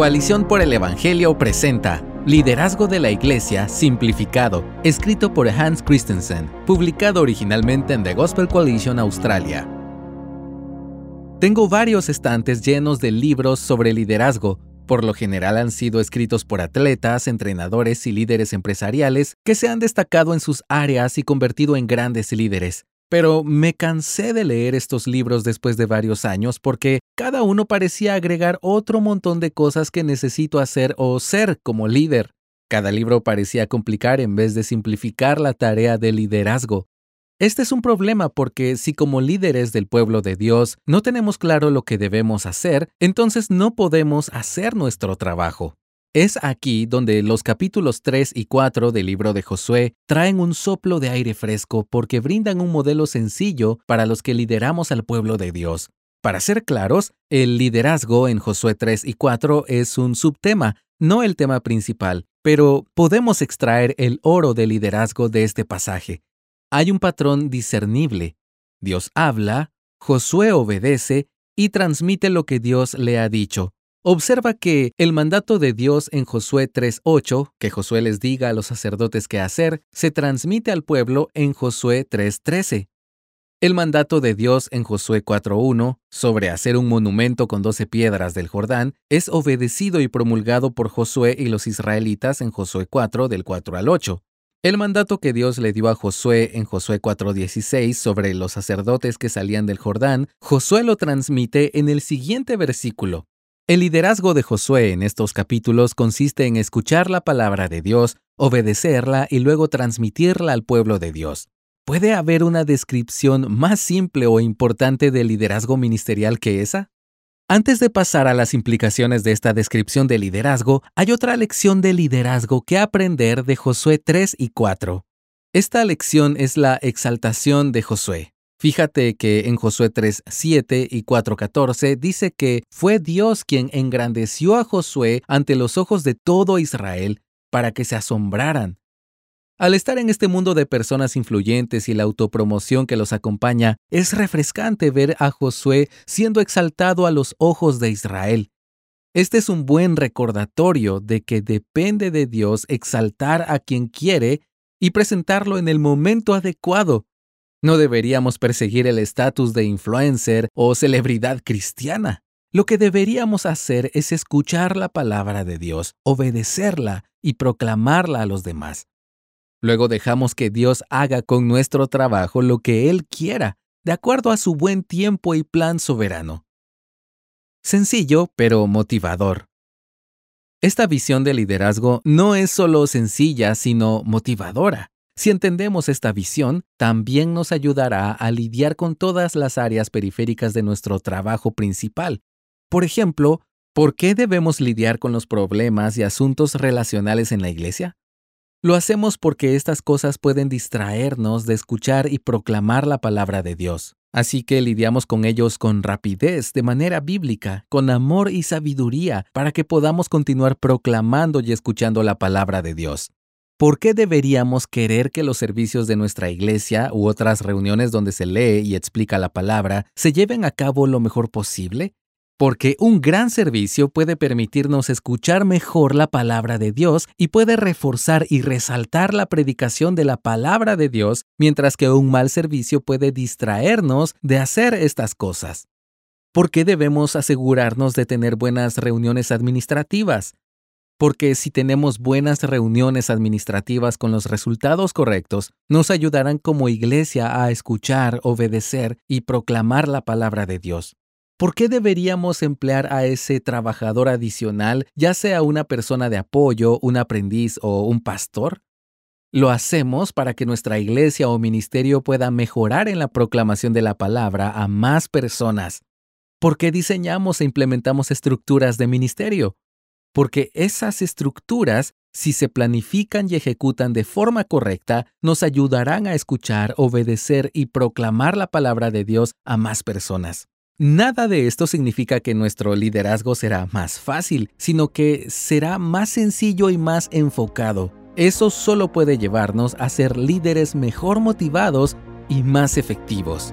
Coalición por el Evangelio presenta Liderazgo de la Iglesia Simplificado, escrito por Hans Christensen, publicado originalmente en The Gospel Coalition Australia. Tengo varios estantes llenos de libros sobre liderazgo. Por lo general han sido escritos por atletas, entrenadores y líderes empresariales que se han destacado en sus áreas y convertido en grandes líderes. Pero me cansé de leer estos libros después de varios años porque cada uno parecía agregar otro montón de cosas que necesito hacer o ser como líder. Cada libro parecía complicar en vez de simplificar la tarea de liderazgo. Este es un problema porque si como líderes del pueblo de Dios no tenemos claro lo que debemos hacer, entonces no podemos hacer nuestro trabajo. Es aquí donde los capítulos 3 y 4 del libro de Josué traen un soplo de aire fresco porque brindan un modelo sencillo para los que lideramos al pueblo de Dios. Para ser claros, el liderazgo en Josué 3 y 4 es un subtema, no el tema principal, pero podemos extraer el oro del liderazgo de este pasaje. Hay un patrón discernible. Dios habla, Josué obedece y transmite lo que Dios le ha dicho. Observa que el mandato de Dios en Josué 3.8, que Josué les diga a los sacerdotes qué hacer, se transmite al pueblo en Josué 3.13. El mandato de Dios en Josué 4.1 sobre hacer un monumento con doce piedras del Jordán es obedecido y promulgado por Josué y los israelitas en Josué 4 del 4 al 8. El mandato que Dios le dio a Josué en Josué 4:16 sobre los sacerdotes que salían del Jordán, Josué lo transmite en el siguiente versículo. El liderazgo de Josué en estos capítulos consiste en escuchar la palabra de Dios, obedecerla y luego transmitirla al pueblo de Dios. ¿Puede haber una descripción más simple o importante del liderazgo ministerial que esa? Antes de pasar a las implicaciones de esta descripción de liderazgo, hay otra lección de liderazgo que aprender de Josué 3 y 4. Esta lección es la exaltación de Josué. Fíjate que en Josué 3, 7 y 4.14 dice que fue Dios quien engrandeció a Josué ante los ojos de todo Israel para que se asombraran. Al estar en este mundo de personas influyentes y la autopromoción que los acompaña, es refrescante ver a Josué siendo exaltado a los ojos de Israel. Este es un buen recordatorio de que depende de Dios exaltar a quien quiere y presentarlo en el momento adecuado no deberíamos perseguir el estatus de influencer o celebridad cristiana. Lo que deberíamos hacer es escuchar la palabra de Dios, obedecerla y proclamarla a los demás. Luego dejamos que Dios haga con nuestro trabajo lo que Él quiera, de acuerdo a su buen tiempo y plan soberano. Sencillo, pero motivador. Esta visión de liderazgo no es solo sencilla, sino motivadora. Si entendemos esta visión, también nos ayudará a lidiar con todas las áreas periféricas de nuestro trabajo principal. Por ejemplo, ¿por qué debemos lidiar con los problemas y asuntos relacionales en la iglesia? Lo hacemos porque estas cosas pueden distraernos de escuchar y proclamar la palabra de Dios. Así que lidiamos con ellos con rapidez, de manera bíblica, con amor y sabiduría, para que podamos continuar proclamando y escuchando la palabra de Dios. ¿Por qué deberíamos querer que los servicios de nuestra iglesia u otras reuniones donde se lee y explica la palabra se lleven a cabo lo mejor posible? Porque un gran servicio puede permitirnos escuchar mejor la palabra de Dios y puede reforzar y resaltar la predicación de la palabra de Dios, mientras que un mal servicio puede distraernos de hacer estas cosas. ¿Por qué debemos asegurarnos de tener buenas reuniones administrativas? Porque si tenemos buenas reuniones administrativas con los resultados correctos, nos ayudarán como iglesia a escuchar, obedecer y proclamar la palabra de Dios. ¿Por qué deberíamos emplear a ese trabajador adicional, ya sea una persona de apoyo, un aprendiz o un pastor? Lo hacemos para que nuestra iglesia o ministerio pueda mejorar en la proclamación de la palabra a más personas. ¿Por qué diseñamos e implementamos estructuras de ministerio? Porque esas estructuras, si se planifican y ejecutan de forma correcta, nos ayudarán a escuchar, obedecer y proclamar la palabra de Dios a más personas. Nada de esto significa que nuestro liderazgo será más fácil, sino que será más sencillo y más enfocado. Eso solo puede llevarnos a ser líderes mejor motivados y más efectivos.